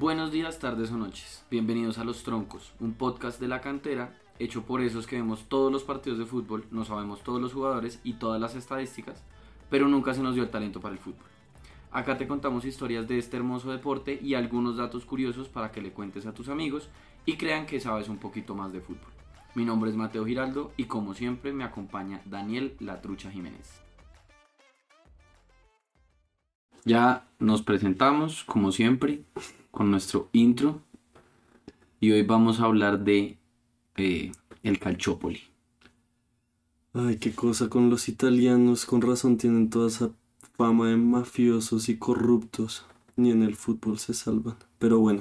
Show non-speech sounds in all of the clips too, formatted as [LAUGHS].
Buenos días, tardes o noches. Bienvenidos a Los Troncos, un podcast de la cantera hecho por esos que vemos todos los partidos de fútbol, no sabemos todos los jugadores y todas las estadísticas, pero nunca se nos dio el talento para el fútbol. Acá te contamos historias de este hermoso deporte y algunos datos curiosos para que le cuentes a tus amigos y crean que sabes un poquito más de fútbol. Mi nombre es Mateo Giraldo y como siempre me acompaña Daniel La Trucha Jiménez. Ya nos presentamos, como siempre, con nuestro intro. Y hoy vamos a hablar de eh, el calciopoli. Ay, qué cosa con los italianos, con razón tienen toda esa fama de mafiosos y corruptos. Ni en el fútbol se salvan. Pero bueno,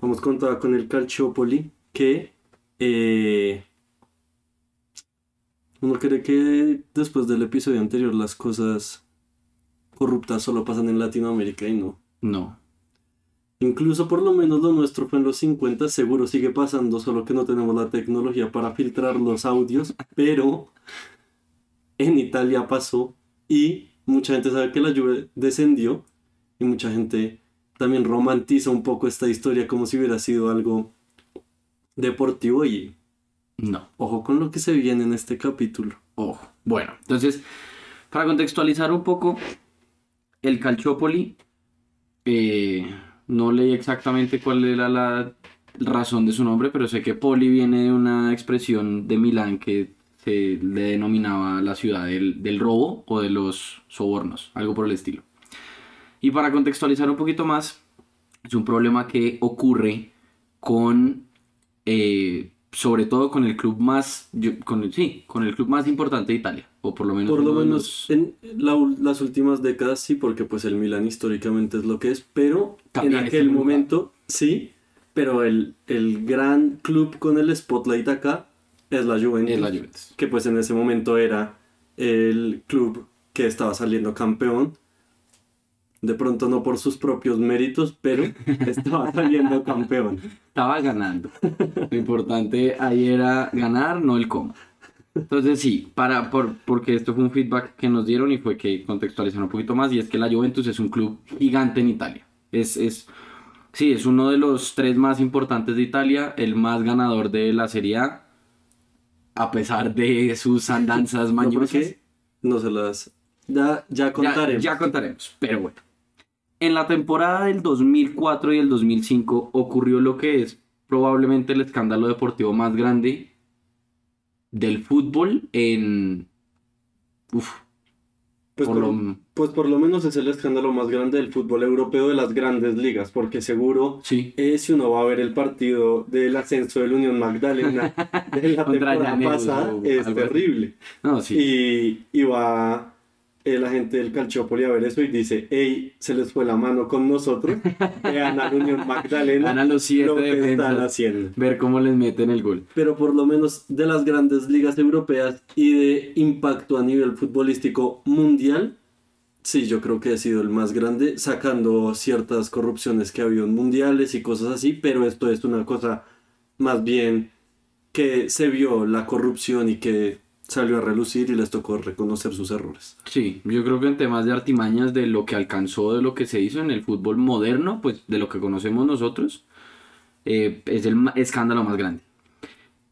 vamos con toda con el calciopoli, que eh, uno cree que después del episodio anterior las cosas corruptas solo pasan en Latinoamérica y no. No. Incluso por lo menos lo nuestro fue en los 50, seguro sigue pasando, solo que no tenemos la tecnología para filtrar los audios, pero en Italia pasó y mucha gente sabe que la lluvia descendió y mucha gente también romantiza un poco esta historia como si hubiera sido algo deportivo y No. ojo con lo que se viene en este capítulo. Ojo. Bueno, entonces, para contextualizar un poco, el calciopoli, eh, no leí exactamente cuál era la razón de su nombre, pero sé que poli viene de una expresión de Milán que se le denominaba la ciudad del, del robo o de los sobornos, algo por el estilo. Y para contextualizar un poquito más, es un problema que ocurre con, eh, sobre todo con el club más, yo- con el, sí, con el club más importante de Italia, o por lo menos Por lo menos los- en la las últimas décadas sí, porque pues el Milan históricamente es lo que es, pero También en aquel momento sí, pero el, el gran club con el spotlight acá es la Juventus, es la Juventus. que pues en ese momento era el club que estaba saliendo campeón. De pronto no por sus propios méritos, pero [LAUGHS] estaba saliendo campeón. Estaba ganando. Lo importante ahí era ganar, no el cómo. Entonces sí, para, por, porque esto fue un feedback que nos dieron y fue que contextualizaron un poquito más y es que la Juventus es un club gigante en Italia. Es, es, sí, es uno de los tres más importantes de Italia, el más ganador de la Serie A, a pesar de sus andanzas [LAUGHS] No, mañosas. porque no se las... Ya, ya Ya- contaremos. Ya, contaremos, pero bueno. En la temporada del 2004 y el 2005 ocurrió lo que es probablemente el escándalo deportivo más grande del fútbol en... Uf, Pues por por, lo- pues por lo menos es el escándalo más grande del fútbol europeo de las grandes ligas, porque seguro sí. eh, si uno va a ver el partido del ascenso del Unión Magdalena de la [LAUGHS] temporada pasada es terrible. No, sí. Y, y va eh, la gente del Calciopoli a ver eso y dice, hey, se les fue la mano con nosotros, [LAUGHS] vean al Unión Magdalena Ganan los siete lo que están defensas. haciendo. Ver cómo les meten el gol. Pero por lo menos de las grandes ligas europeas y de impacto a nivel futbolístico mundial, sí, yo creo que ha sido el más grande, sacando ciertas corrupciones que ha habido en mundiales y cosas así, pero esto es una cosa más bien que se vio la corrupción y que salió a relucir y les tocó reconocer sus errores. Sí, yo creo que en temas de artimañas de lo que alcanzó, de lo que se hizo en el fútbol moderno, pues de lo que conocemos nosotros, eh, es el escándalo más grande.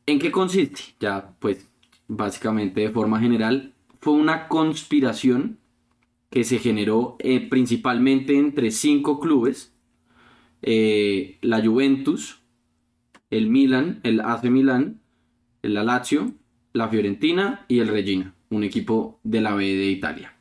¿En qué consiste? Ya, pues, básicamente de forma general, fue una conspiración que se generó eh, principalmente entre cinco clubes, eh, la Juventus, el Milan, el AC Milan, el la Lazio, la Fiorentina y el Regina, un equipo de la B de Italia.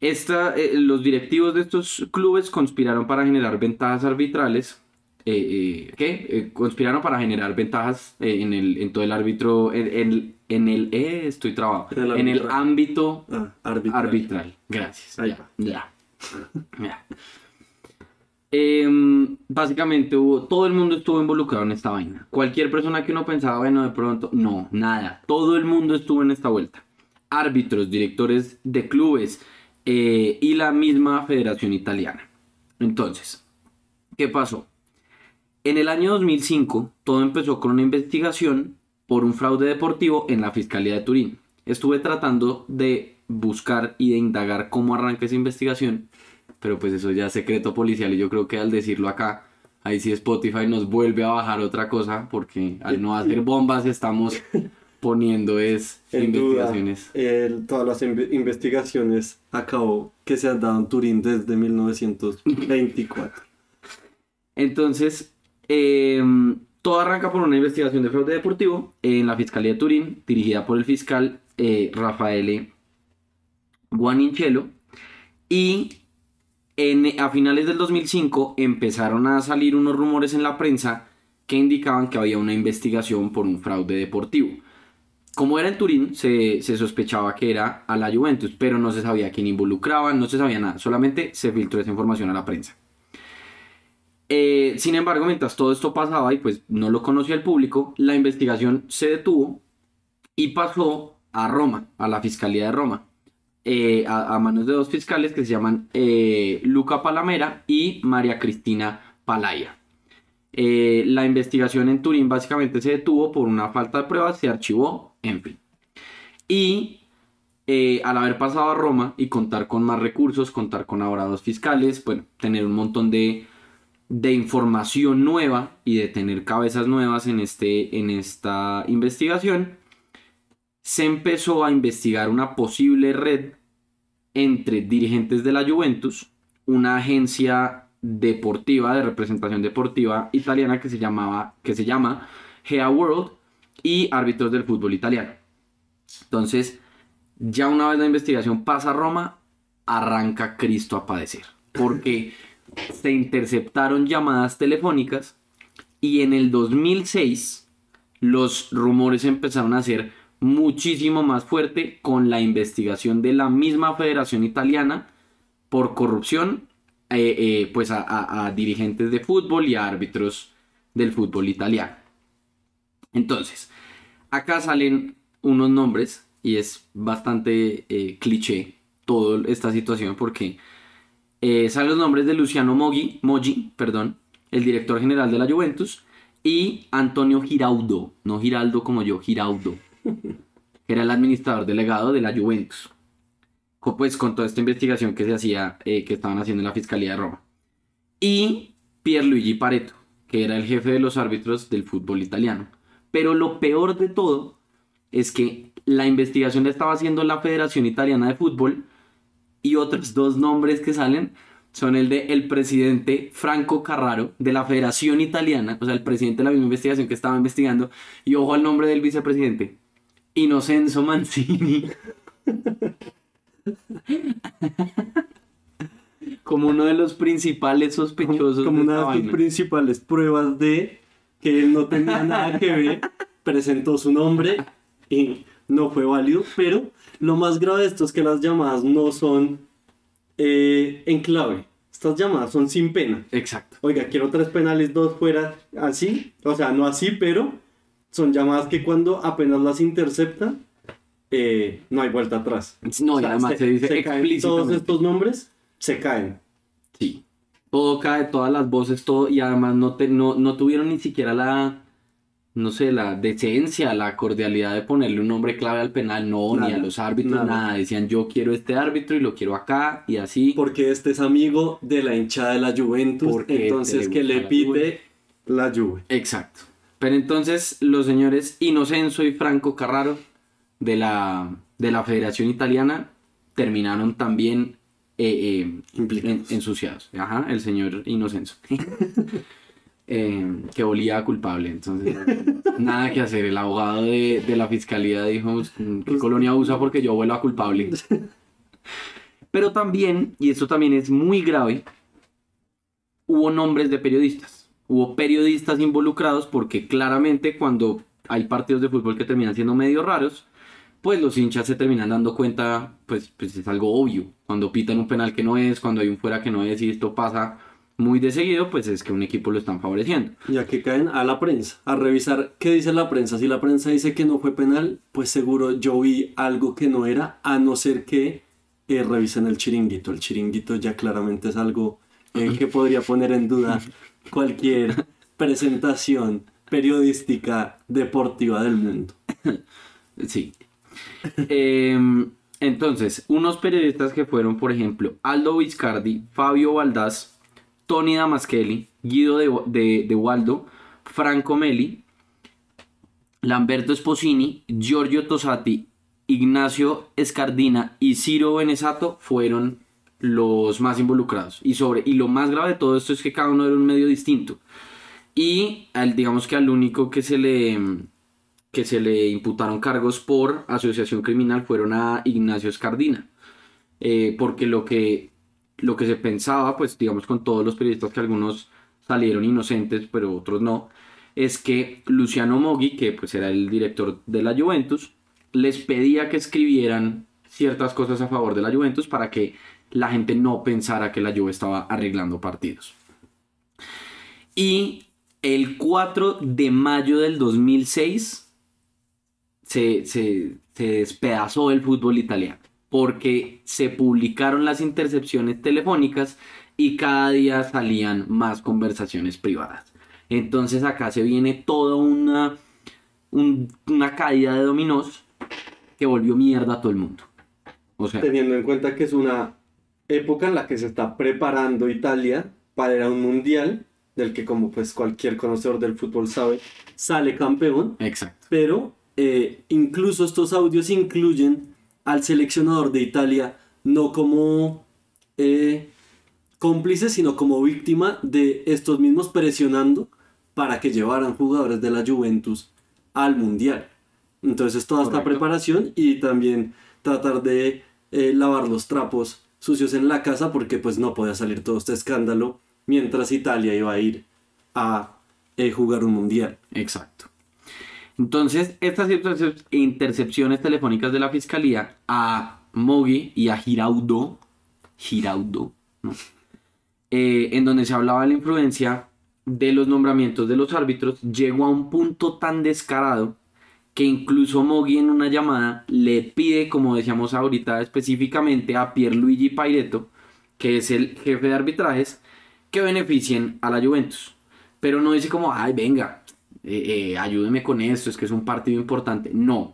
Esta, eh, los directivos de estos clubes conspiraron para generar ventajas arbitrales. eh, eh, ¿Qué? Conspiraron para generar ventajas en, el, en todo el árbitro. En, en- en el. estoy trabado. En el En el arbitral. ámbito Ah, arbitral. arbitral. Gracias. Ahí Ya, va. ya. Ya. [LAUGHS] Em, básicamente hubo, todo el mundo estuvo involucrado en esta vaina. Cualquier persona que uno pensaba, bueno, de pronto, no, nada. Todo el mundo estuvo en esta vuelta. Árbitros, directores de clubes eh, y la misma Federación Italiana. Entonces, ¿qué pasó? En el año 2005, todo empezó con una investigación por un fraude deportivo en la Fiscalía de Turín. Estuve tratando de buscar y de indagar cómo arranca esa investigación, pero pues eso ya es secreto policial y yo creo que al decirlo acá, ahí sí Spotify nos vuelve a bajar otra cosa porque al no hacer bombas estamos [LAUGHS] poniendo es En duda, investigaciones. el- todas las inve- investigaciones a cabo que se han dado en Turín desde 1924. Entonces, eh, todo arranca por una investigación de fraude deportivo en la Fiscalía de Turín, dirigida por el fiscal eh, Rafaele Guaninchelo. Y a finales del 2005 empezaron a salir unos rumores en la prensa que indicaban que había una investigación por un fraude deportivo. Como era en Turín, se, se sospechaba que era a la Juventus, pero no se sabía quién involucraba, no se sabía nada, solamente se filtró esa información a la prensa. Eh, sin embargo, mientras todo esto pasaba y pues no lo conocía el público, la investigación se detuvo y pasó a Roma, a la Fiscalía de Roma, eh, a, manos de dos fiscales que se llaman eh, Luca Palamera y María Cristina Palaya. Eh, la investigación en Turín básicamente se detuvo por una falta de pruebas, se archivó, en fin. Y al haber pasado a Roma y contar con más recursos, contar con abogados fiscales, bueno, tener un montón de, de información nueva y de tener cabezas nuevas en, este, en esta investigación, se empezó a investigar una posible red entre dirigentes de la Juventus, una agencia deportiva de representación deportiva italiana que se llamaba que se llama Gea World y árbitros del fútbol italiano. Entonces, ya una vez la investigación pasa a Roma, arranca Cristo a padecer, porque [LAUGHS] se interceptaron llamadas telefónicas y en el 2006 los rumores empezaron a ser muchísimo más fuerte con la investigación de la misma Federación Italiana por corrupción eh, eh, pues a, dirigentes de fútbol y a árbitros del fútbol italiano. Entonces, acá salen unos nombres y es bastante eh, cliché toda esta situación porque salen los nombres de Luciano Moggi, Moggi, perdón, el director general de la Juventus, y Antonio Giraudo, no Giraldo como yo, Giraudo, que era el administrador delegado de la Juventus. Pues con toda esta investigación que se hacía, eh, que estaban haciendo en la Fiscalía de Roma. Y Pierluigi Pareto, que era el jefe de los árbitros del fútbol italiano. Pero lo peor de todo es que la investigación la estaba haciendo la Federación Italiana de Fútbol y otros dos nombres que salen son el de el presidente Franco Carraro de la Federación Italiana, o sea, el presidente de la misma investigación que estaba investigando, y ojo al nombre del vicepresidente, Inocenzo Mancini. Como uno de los principales sospechosos Como de una de vaina. principales pruebas de que él no tenía nada que ver, presentó su nombre y no fue válido. Pero lo más grave de esto es que las llamadas no son eh, en clave. Estas llamadas son sin pena. Exacto. Oiga, quiero tres penales, dos fuera, así. O sea, no así, pero son llamadas que cuando apenas las interceptan, eh, no hay vuelta atrás. No, O y además se, dice caen todos estos nombres, se caen. Sí. Todo cae, todas las voces, todo, y además no, te, no, no tuvieron ni siquiera la, no sé, la decencia, la cordialidad de ponerle un nombre clave al penal, no, ni a los árbitros, nada. nada. Decían, yo quiero este árbitro y lo quiero acá, y así. Porque este es amigo de la hinchada de la Juventus, Porque entonces le que le pite la Juve. Exacto. Pero entonces los señores Inocenzo y Franco Carraro de la, de la Federación Italiana terminaron también eh, eh, en- ensuciados. Ajá, el señor Inocenzo. [LAUGHS] Eh, que olía culpable. Entonces, nada que hacer. El abogado de, de la fiscalía dijo, ¿qué colonia usa? Porque yo vuelo a culpable. [LAUGHS] Pero también, y esto también es muy grave, hubo nombres de periodistas. Hubo periodistas involucrados porque claramente cuando hay partidos de fútbol que terminan siendo medio raros, pues los hinchas se terminan dando cuenta, pues, pues es algo obvio. Cuando pitan un penal que no es, cuando hay un fuera que no es y esto pasa muy de seguido, pues es que un equipo lo están favoreciendo. Ya que caen a la prensa, a revisar qué dice la prensa. Si la prensa dice que no fue penal, pues seguro yo vi algo que no era, a no ser que eh, revisen el chiringuito. El chiringuito ya claramente es algo eh, que podría poner en duda cualquier presentación periodística deportiva del mundo. Sí. Em, Entonces, unos periodistas que fueron, por ejemplo, Aldo Viscardi, Fabio Valdás, Tony Damaschelli, Guido de, de, de Waldo, Franco Meli, Lamberto Esposini, Giorgio Tosati, Ignacio Escardina y Ciro Benesato fueron los más involucrados. Y, sobre, y lo más grave de todo esto es que cada uno era un medio distinto. Y al, digamos que al único que se le que se le imputaron cargos por asociación criminal fueron a Ignacio Escardina. Eh, porque lo que, lo que se pensaba, pues digamos con todos los periodistas que algunos salieron inocentes, pero otros no, es que Luciano Moggi, que pues era el director de la Juventus, les pedía que escribieran ciertas cosas a favor de la Juventus para que la gente no pensara que la Juve estaba arreglando partidos. Y el 4 de mayo del 2006 se, se, se despedazó el fútbol italiano porque se publicaron las intercepciones telefónicas y cada día salían más conversaciones privadas. Entonces acá se viene toda una, una caída de dominós que volvió mierda a todo el mundo. Teniendo en cuenta que es una época en la que se está preparando Italia para ir a un mundial del que como pues cualquier conocedor del fútbol sabe, sale campeón. Exacto. Pero eh, incluso estos audios incluyen al seleccionador de Italia no como eh, cómplice, sino como víctima de estos mismos presionando para que llevaran jugadores de la Juventus al Mundial. Entonces toda esta preparación y también tratar de eh, lavar los trapos sucios en la casa porque pues no podía salir todo este escándalo mientras Italia iba a ir a eh, jugar un mundial. Exacto. Entonces, estas intercepciones telefónicas de la fiscalía a Mogui y a Giraudo, Giraudo, eh, en donde se hablaba de la influencia de los nombramientos de los árbitros, llegó a un punto tan descarado que incluso Mogui en una llamada le pide, como decíamos ahorita específicamente, a Pierluigi Paireto, que es el jefe de arbitrajes, que beneficien a la Juventus. Pero no dice como, ay, venga, eh, eh, ayúdeme con esto, es que es un partido importante. No.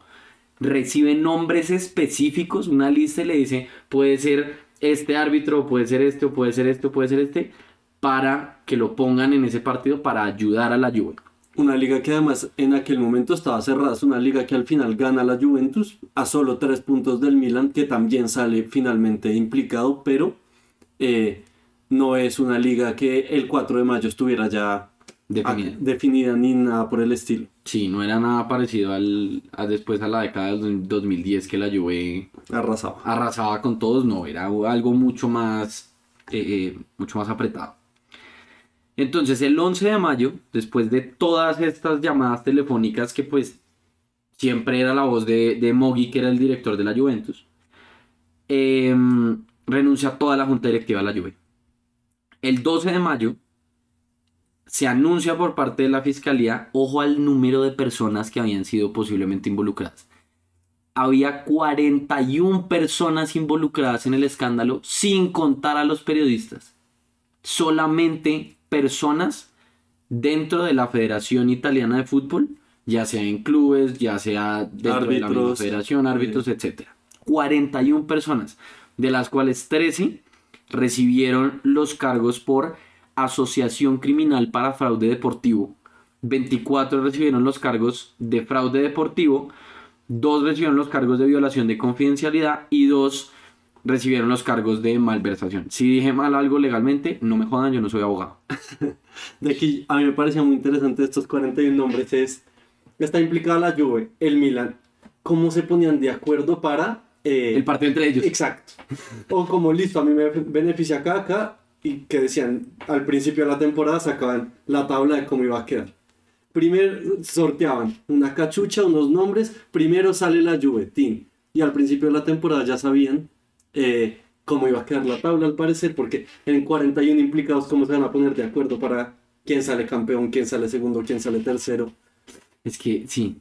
Recibe nombres específicos, una lista y le dice, puede ser este árbitro, puede ser este, puede ser este, puede ser este, para que lo pongan en ese partido para ayudar a la Juventus. Una liga que además en aquel momento estaba cerrada, es una liga que al final gana la Juventus a solo tres puntos del Milan, que también sale finalmente implicado, pero eh, no es una liga que el 4 de mayo estuviera ya definida. ni nada por el estilo. Sí, no era nada parecido al, a después a la década del 2010 que la Juve arrasaba. arrasaba con todos, no, era algo mucho más, eh, eh, mucho más apretado. Entonces el 11 de mayo, después de todas estas llamadas telefónicas que pues siempre era la voz de, de Mogui, que era el director de la Juventus, em, renuncia a toda la junta directiva de la Juve. El 12 de mayo se anuncia por parte de la fiscalía, ojo al número de personas que habían sido posiblemente involucradas. Había 41 personas involucradas en el escándalo sin contar a los periodistas. Solamente personas dentro de la Federación Italiana de Fútbol, ya sea en clubes, ya sea dentro de la federación, árbitros, etc. 41 personas, de las cuales 13 recibieron los cargos por asociación criminal para fraude deportivo. 24 recibieron los cargos de fraude deportivo, 2 recibieron los cargos de violación de confidencialidad y 2 recibieron los cargos de malversación. Si dije mal algo legalmente, no me jodan, yo no soy abogado. [LAUGHS] de aquí, a mí me parecía muy interesante estos 41 nombres, es, está implicada la Juve, el Milan, cómo se ponían de acuerdo para eh, el partido entre ellos. Exacto. O como listo, a mí me beneficia acá, acá, y que decían al principio de la temporada sacaban la tabla de cómo iba a quedar. Primero sorteaban una cachucha, unos nombres, primero sale la Juventín. Y al principio de la temporada ya sabían eh, cómo iba a quedar la tabla al parecer, porque en 41 implicados cómo se van a poner de acuerdo para quién sale campeón, quién sale segundo, quién sale tercero. Es que sí.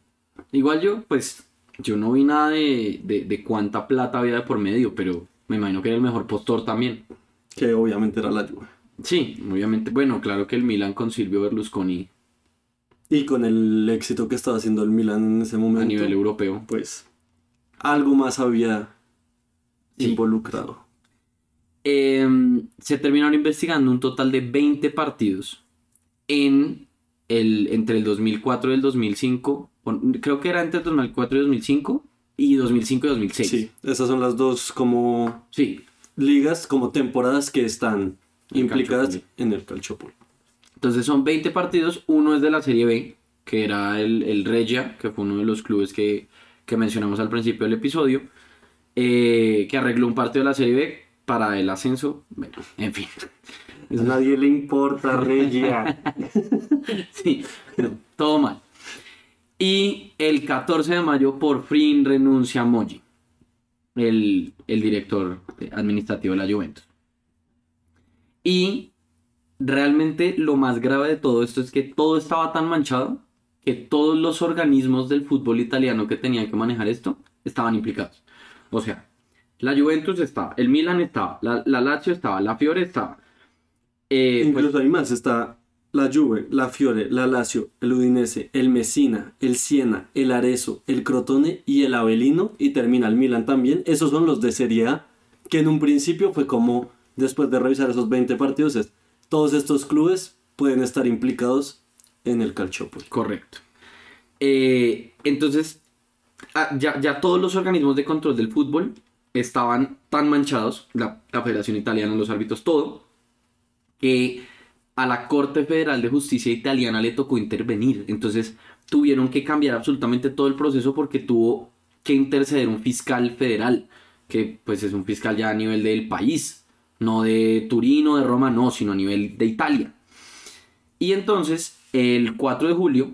Igual yo, pues yo no vi nada de, de, cuánta plata había de por medio, pero me imagino que era el mejor postor también. Que obviamente era la Juve. Sí, obviamente. Bueno, claro que el Milan con Silvio Berlusconi. Y con el éxito que estaba haciendo el Milan en ese momento. A nivel europeo. Pues algo más había involucrado. Em, se terminaron investigando un total de 20 partidos en el, entre el 2004 y el 2005. Creo que era entre el 2004 y 2005 y 2005 y 2006. Sí, esas son las dos como sí. ligas, como temporadas que están implicadas en el Calciopoli. Entonces son 20 partidos, uno es de la Serie B, que era el, el Regia, que fue uno de los clubes que, que mencionamos al principio del episodio, eh, que arregló un partido de la Serie B para el ascenso. Bueno, en fin. A nadie le importa, Regia. [LAUGHS] sí, todo mal. Y el 14 de mayo por fin renuncia Moji, el, el director administrativo de la Juventus. Y realmente lo más grave de todo esto es que todo estaba tan manchado que todos los organismos del fútbol italiano que tenían que manejar esto estaban implicados. O sea, la Juventus estaba, el Milan estaba, la, Lazio estaba, la Fiore estaba. Eh, Incluso pues hay más, está la Juve, la Fiore, la Lazio, el Udinese, el Messina, el Siena, el Arezzo, el Crotone y el Avelino y termina el Milan también. Esos son los de Serie A, que en un principio fue como, después de revisar esos 20 partidos, es, todos estos clubes pueden estar implicados en el Calciopoli. Correcto. Eh, entonces, ya, ya todos los organismos de control del fútbol estaban tan manchados, la, Federación Italiana, los árbitros, todo, que a la Corte Federal de Justicia Italiana le tocó intervenir. Entonces tuvieron que cambiar absolutamente todo el proceso porque tuvo que interceder un fiscal federal, que pues es un fiscal ya a nivel del país, no de Turín o de Roma, no, sino a nivel de Italia. Y entonces, el 4 de julio,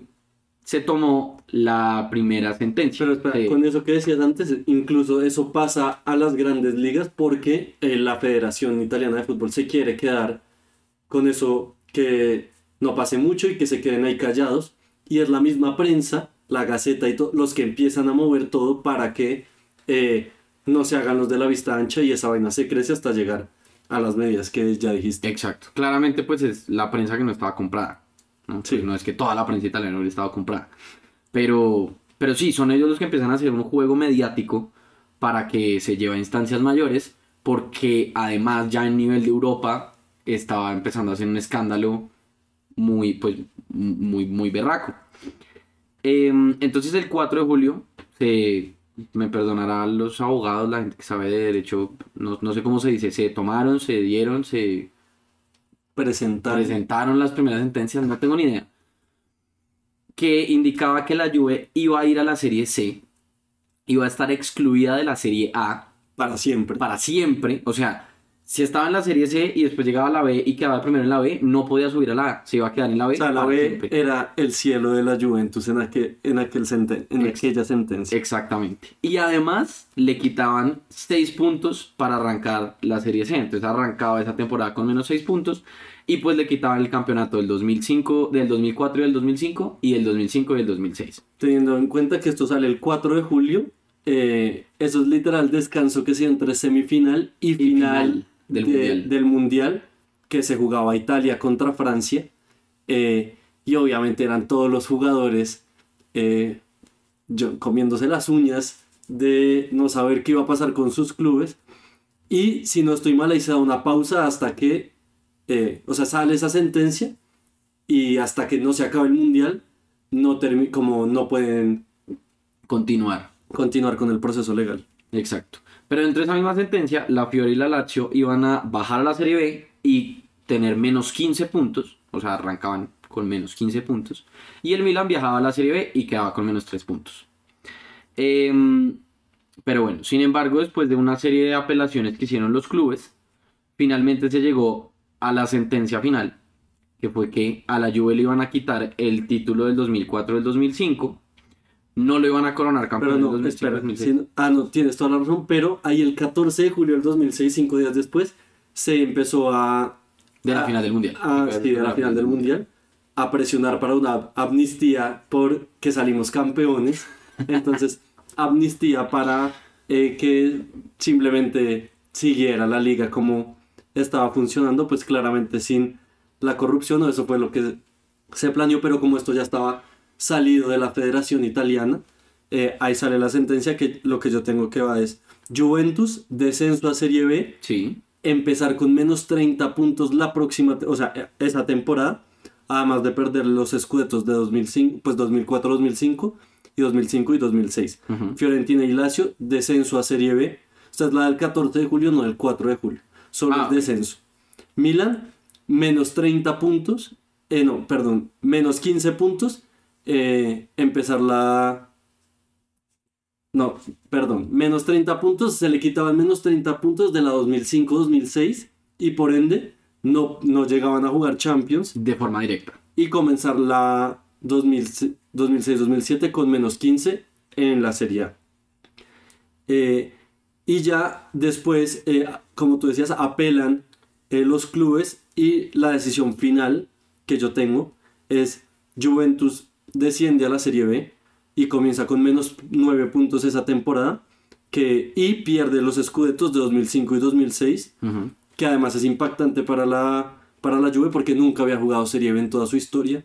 se tomó la primera sentencia. Pero espera, con eso que decías antes, incluso eso pasa a las grandes ligas porque eh, la Federación Italiana de Fútbol se quiere quedar con eso que no pase mucho y que se queden ahí callados. Y es la misma prensa, la Gaceta y todos los que empiezan a mover todo para que eh, no se hagan los de la vista ancha y esa vaina se crece hasta llegar a las medidas que ya dijiste. Exacto. Claramente pues es la prensa que no estaba comprada. ¿No? Pues no es que toda la prensa italiana hubiera estado comprada. Pero, pero sí, son ellos los que empiezan a hacer un juego mediático para que se lleve a instancias mayores, porque además ya en nivel de Europa estaba empezando a hacer un escándalo muy, pues, muy, muy berraco. Em, entonces el 4 de julio, se, me perdonarán los abogados, la gente que sabe de derecho, no, no sé cómo se dice, se tomaron, se dieron, se presentaron. presentaron las primeras sentencias, no tengo ni idea, que indicaba que la Juve iba a ir a la Serie C, iba a estar excluida de la Serie A. Para siempre. Para siempre, o sea, si estaba en la Serie C y después llegaba a la B y quedaba primero en la B, no podía subir a la A, se iba a quedar en la B. O sea, la B era el cielo de la Juventus en, aquel, en, aquel en aquella sentencia. Exactamente. Y además le quitaban 6 puntos para arrancar la Serie C. Entonces arrancaba esa temporada con menos 6 puntos y pues le quitaban el campeonato del 2005, del 2004 y del 2005 y el 2005 y el 2006. Teniendo en cuenta que esto sale el 4 de julio, eh, eso es literal descanso que se entre semifinal y, final del, mundial. del Mundial que se jugaba Italia contra Francia. Eh, y obviamente eran todos los jugadores eh, comiéndose las uñas de no saber qué iba a pasar con sus clubes. Y si no estoy mal, ahí se da una pausa hasta que, eh, o sea, sale esa sentencia y hasta que no se acabe el mundial, no como no pueden continuar. Continuar con el proceso legal. Exacto. Pero dentro de esa misma sentencia, la Fiore y la Lazio iban a bajar a la Serie B y tener menos 15 puntos, o sea, arrancaban con menos 15 puntos, y el Milan viajaba a la Serie B y quedaba con menos 3 puntos. Em, pero bueno, sin embargo, después de una serie de apelaciones que hicieron los clubes, finalmente se llegó a la sentencia final, que fue que a la Juve le iban a quitar el título del 2004 del 2005 no lo iban a coronar campeón no, espera, ah, no, tienes toda la razón, pero ahí el 14 de julio del 2006, cinco días después, se empezó a... De la final del Mundial. A, sí, de la final del Mundial. A presionar para una amnistía por que salimos campeones. Entonces, [LAUGHS] amnistía para eh, que simplemente siguiera la liga como estaba funcionando, pues claramente sin la corrupción, o eso fue lo que se planeó, pero como esto ya estaba salido de la Federación Italiana. Eh, ahí sale la sentencia que lo que yo tengo que va es Juventus, descenso a Serie B, Sí. empezar con menos 30 puntos la próxima, o sea, e- esa temporada, además de perder los escudetos de 2005, pues 2004-2005 y 2005 y 2006. Ujú. Fiorentina y Lazio, descenso a Serie B. Esta es la del 14 de julio, no del 4 de julio. Solo Ah, el descenso. Milan, menos 30 puntos. eh, no, perdón, menos 15 puntos. Eh, empezar la... No, perdón, menos 30 puntos. Se le quitaban menos 30 puntos de la 2005-2006 y por ende no, no llegaban a jugar Champions De forma directa. y comenzar la 2000 2006-2007 con menos 15 en la Serie A. Eh, y ya después, eh, como tú decías, apelan eh, los clubes y la decisión final que yo tengo es Juventus desciende a la Serie B y comienza con menos 9 puntos esa temporada que, y pierde los escudetos de 2005 y 2006 Ujú. que además es impactante para la, para la Juve porque nunca había jugado Serie B en toda su historia.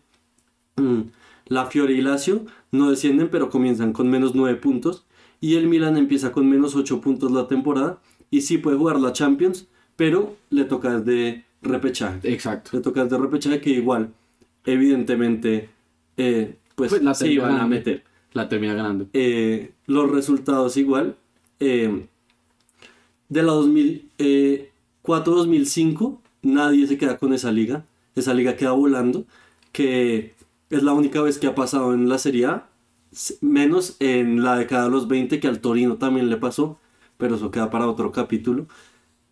Mm, La Fiore y Lazio no descienden pero comienzan con menos 9 puntos y el Milan empieza con menos 8 puntos la temporada y sí puede jugar la Champions pero le toca desde repechaje. Exacto. Le toca desde repechaje que igual evidentemente eh, pues, Pues la se termina iban a ganando. meter La termina ganando. eh, los resultados igual. eh, de la 2004-2005, nadie se queda con esa liga. Esa liga queda volando. Que es la única vez que ha pasado en la Serie A. Menos en la década de los 20, que al Torino también le pasó. Pero eso queda para otro capítulo.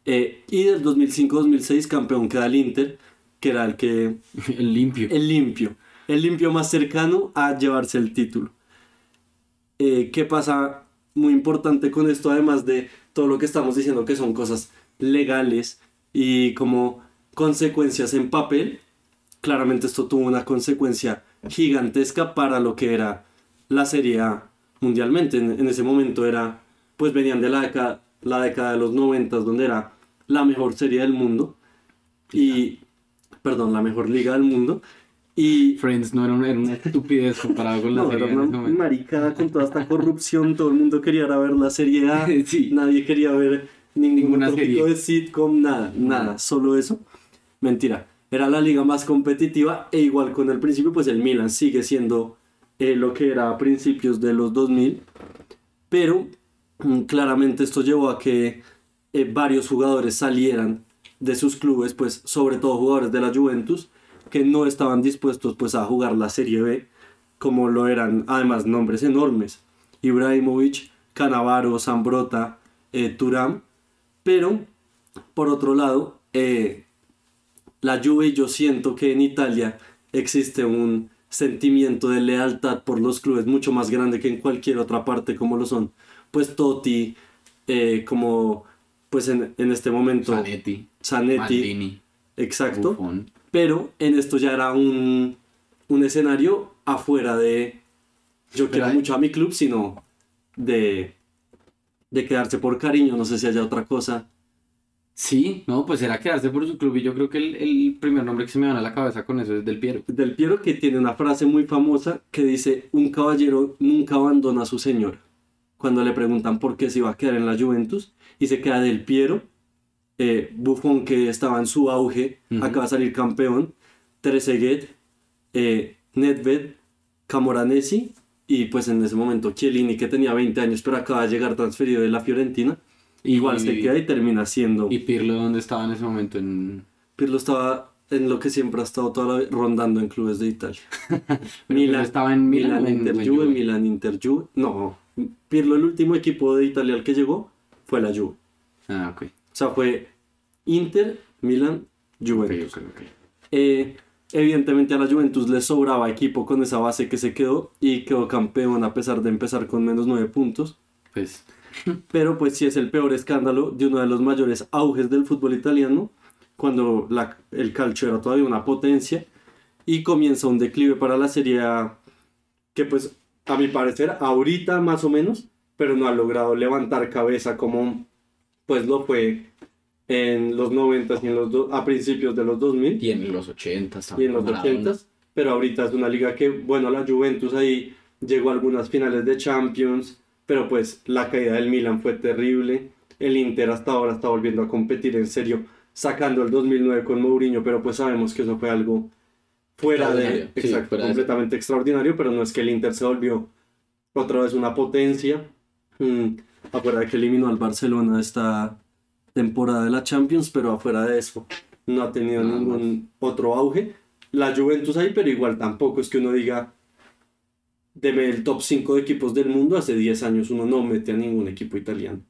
Y del 2005-2006, campeón queda el Inter, que era el que [LAUGHS] El limpio. el limpio. El limpio más cercano a llevarse el título. Eh, ¿Qué pasa? Muy importante con esto, además de todo lo que estamos diciendo, que son cosas legales y como consecuencias en papel. Claramente esto tuvo una consecuencia gigantesca para lo que era la Serie A mundialmente. En, en ese momento era, pues venían de la década, la década de los 90, donde era la mejor serie del mundo. Y, perdón, la mejor liga del mundo. Y Friends no era una, era una estupidez comparado con la no, serie era una maricada con toda esta corrupción. Todo el mundo quería ir a ver la serie A. [LAUGHS] Sí. Nadie quería ver ningún Ninguna serie. de sitcom, nada, nada, solo eso. Mentira. Era la liga más competitiva e igual con el principio, pues el Milan sigue siendo eh, lo que era a principios de los 2000. Pero mm, claramente esto llevó a que eh, varios jugadores salieran de sus clubes, pues sobre todo jugadores de la Juventus, que no estaban dispuestos pues a jugar la Serie B, como lo eran además nombres enormes. Ibrahimovic, Canavaro, Zambrota, eh, Turam. Pero, por otro lado, eh, la Juve, yo siento que en Italia existe un sentimiento de lealtad por los clubes mucho más grande que en cualquier otra parte como lo son. Pues Totti, eh, como pues en, en este momento Zanetti, Zanetti, Maldini, exacto. Buffon. Pero en esto ya era un, un escenario afuera de yo quiero hay- mucho a mi club, sino de, de quedarse por cariño, no sé si haya otra cosa. Sí, no, pues era quedarse por su club y yo creo que el, el primer nombre que se me viene a la cabeza con eso es Del Piero. Del Piero que tiene una frase muy famosa que dice, un caballero nunca abandona a su señor. Cuando le preguntan por qué se iba a quedar en la Juventus y se queda Del Piero, eh, Buffon que estaba en su auge, Ujú. acaba de salir campeón, Trezeguet, eh, Nedved, Camoranesi y pues en ese momento Chiellini que tenía 20 años pero acaba de llegar transferido de la Fiorentina, igual se queda y termina siendo... ¿Y Pirlo dónde estaba en ese momento? En... Pirlo estaba en lo que siempre ha estado toda la vida, rondando en clubes de Italia. [LAUGHS] Pirlo estaba en Milan en- Inter Juve. Milan Inter Juve. No, Pirlo el último equipo de Italia al que llegó fue la Juve. Ah, ok. O sea, fue Inter, Milan, Juventus. Eh, evidentemente a la Juventus le sobraba equipo con esa base que se quedó y quedó campeón a pesar de empezar con menos 9 puntos. Pues Pero pues sí es el peor escándalo de uno de los mayores auges del fútbol italiano, cuando la- el calcio era todavía una potencia y comienza un declive para la Serie A que pues a mi parecer ahorita más o menos, pero no ha logrado levantar cabeza como pues lo fue en los 90 y en los do- a principios de los 2000 y en los 80 y en los 80 pero ahorita es una liga que, bueno, la Juventus ahí llegó a algunas finales de Champions, pero pues la caída del Milan fue terrible. El Inter hasta ahora está volviendo a competir en serio, sacando el 2009 con Mourinho, pero pues sabemos que eso fue algo fuera de, sí, exacto, fuera de- completamente extraordinario, pero no es que el Inter se volvió otra vez una potencia. Mm, afuera de que eliminó al Barcelona esta temporada de la Champions, pero afuera de eso no ha tenido ningún otro auge. La Juventus ahí, pero igual tampoco es que uno diga deme el top 5 de equipos del mundo. Hace 10 años uno no mete a ningún equipo italiano.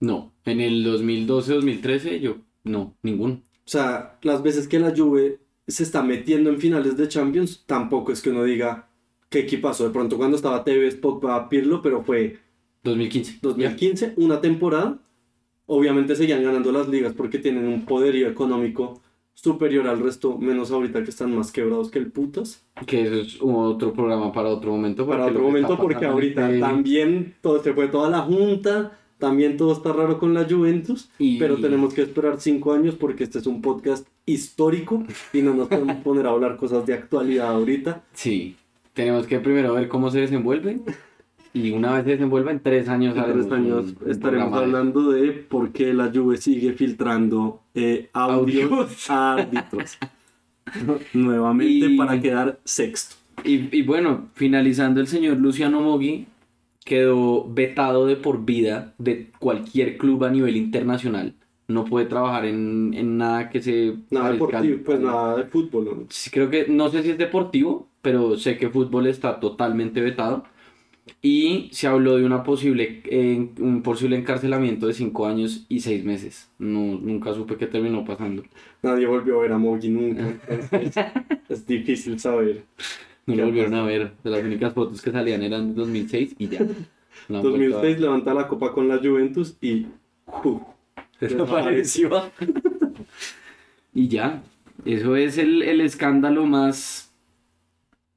No, en el 2012-2013 yo, no, ninguno. O sea, las veces que la Juve se está metiendo en finales de Champions, tampoco es que uno diga qué equipazo. De pronto cuando estaba Tevez, Pogba, Pirlo, pero fue 2015. 2015, una temporada. Obviamente seguían ganando las ligas porque tienen un poderío económico superior al resto, menos ahorita que están más quebrados que el putas. Que eso es otro programa para otro momento. Para otro momento, porque ahorita este- también todo se fue toda la junta, también todo está raro con la Juventus, Y- pero tenemos que esperar cinco años porque este es un podcast histórico y no nos podemos [LAUGHS] poner a hablar cosas de actualidad ahorita. Sí, tenemos que primero ver cómo se desenvuelve. Y una vez se desenvuelva, en tres años En tres años estaremos hablando de por qué la Juve sigue filtrando eh, audios a árbitros. Nuevamente Y- para quedar sexto. Y, y bueno, finalizando, el señor Luciano Mogui quedó vetado de por vida de cualquier club a nivel internacional. No puede trabajar en, en nada que se... Nada deportivo, pues nada de fútbol. ¿no? Creo que, no sé si es deportivo, pero sé que fútbol está totalmente vetado. Y se habló de una posible, eh, un posible encarcelamiento de cinco años y seis meses. No, nunca supe qué terminó pasando. Nadie volvió a ver a Mogi nunca. [LAUGHS] es difícil saber. No ¿Qué lo volvieron a ver. De las únicas fotos que salían eran de 2006 y ya. No han vuelto a ver. 2006 levanta la copa con la Juventus y. Desapareció. [LAUGHS] y ya. Eso es el, el escándalo más,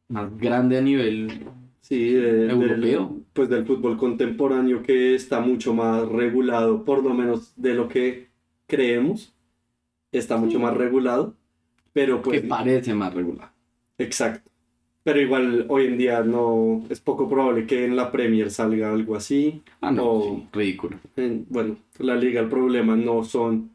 más grande a nivel. Sí, de- Europeo. Del, pues del fútbol contemporáneo que está mucho más regulado, por lo menos de lo que creemos, está mucho más regulado, pero pues que parece más regular. exacto. Pero igual hoy en día no es poco probable que en la Premier salga algo así. Ah, no, O- sí, ridículo. En- bueno, la liga el problema no son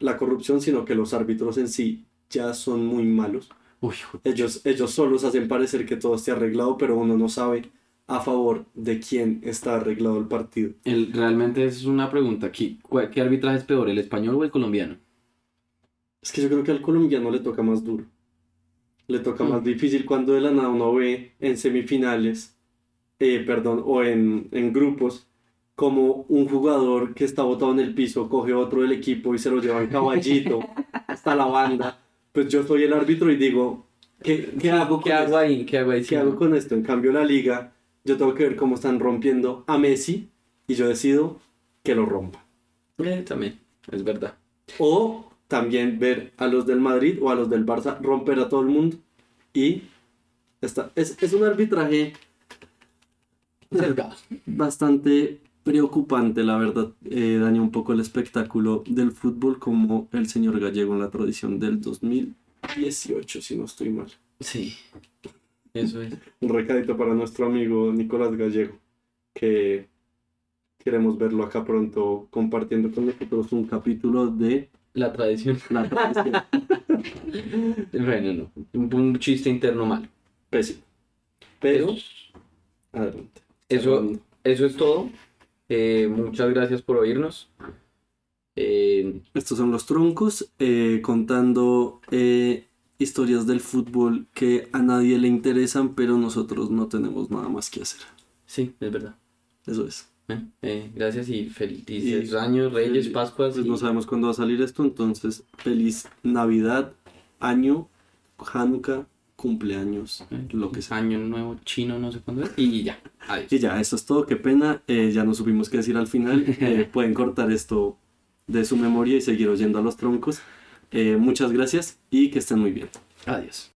la corrupción, sino que los árbitros en sí ya son muy malos. Uy, Ellos, ellos solos hacen parecer que todo esté arreglado, pero uno no sabe a favor de quién está arreglado el partido. el, realmente es una pregunta aquí. ¿Cuál- ¿Qué arbitraje es peor, el español o el colombiano? Es que yo creo que al colombiano le toca más duro. Le toca Mm. más difícil cuando de la nada uno ve en semifinales, eh, perdón, o en, en grupos, como un jugador que está botado en el piso coge otro del equipo y se lo lleva en caballito [LAUGHS] hasta la banda. Pues yo soy el árbitro y digo, ¿qué, qué hago con ¿Qué hago ahí? ¿Qué hago ahí? ¿Qué hago con esto? En cambio, la liga, yo tengo que ver cómo están rompiendo a Messi y yo decido que lo rompa. Eh, también, es verdad. O también ver a los del Madrid o a los del Barça romper a todo el mundo. Y está, es, es un arbitraje bastante preocupante, la verdad. Eh, daña un poco el espectáculo del fútbol como el señor Gallego en la tradición del 2018, si no estoy mal. Sí, eso es. Un recadito para nuestro amigo Nicolás Gallego, que queremos verlo acá pronto compartiendo con nosotros un capítulo de La tradición. la tradición. [LAUGHS] Bueno, no. Un, un chiste interno malo. Pésimo. Pero, adelante. Eso, eso es todo. Eh, muchas gracias por oírnos. Eh, Estos son los troncos eh, contando historias del fútbol que a nadie le interesan, pero nosotros no tenemos nada más que hacer. sí, es verdad. Eso es. Gracias y felices Y- años, Reyes, Pascuas. Pues y- no sabemos cuándo va a salir esto, entonces feliz Navidad, año, Hanukkah, cumpleaños, eh, lo que sea. Año nuevo chino, no sé cuándo es. Y ya. Adiós. Y ya, eso es todo, qué pena, eh, ya no supimos qué decir al final, [LAUGHS] eh, pueden cortar esto de su memoria y seguir oyendo a los troncos. Eh, muchas gracias y que estén muy bien. Adiós.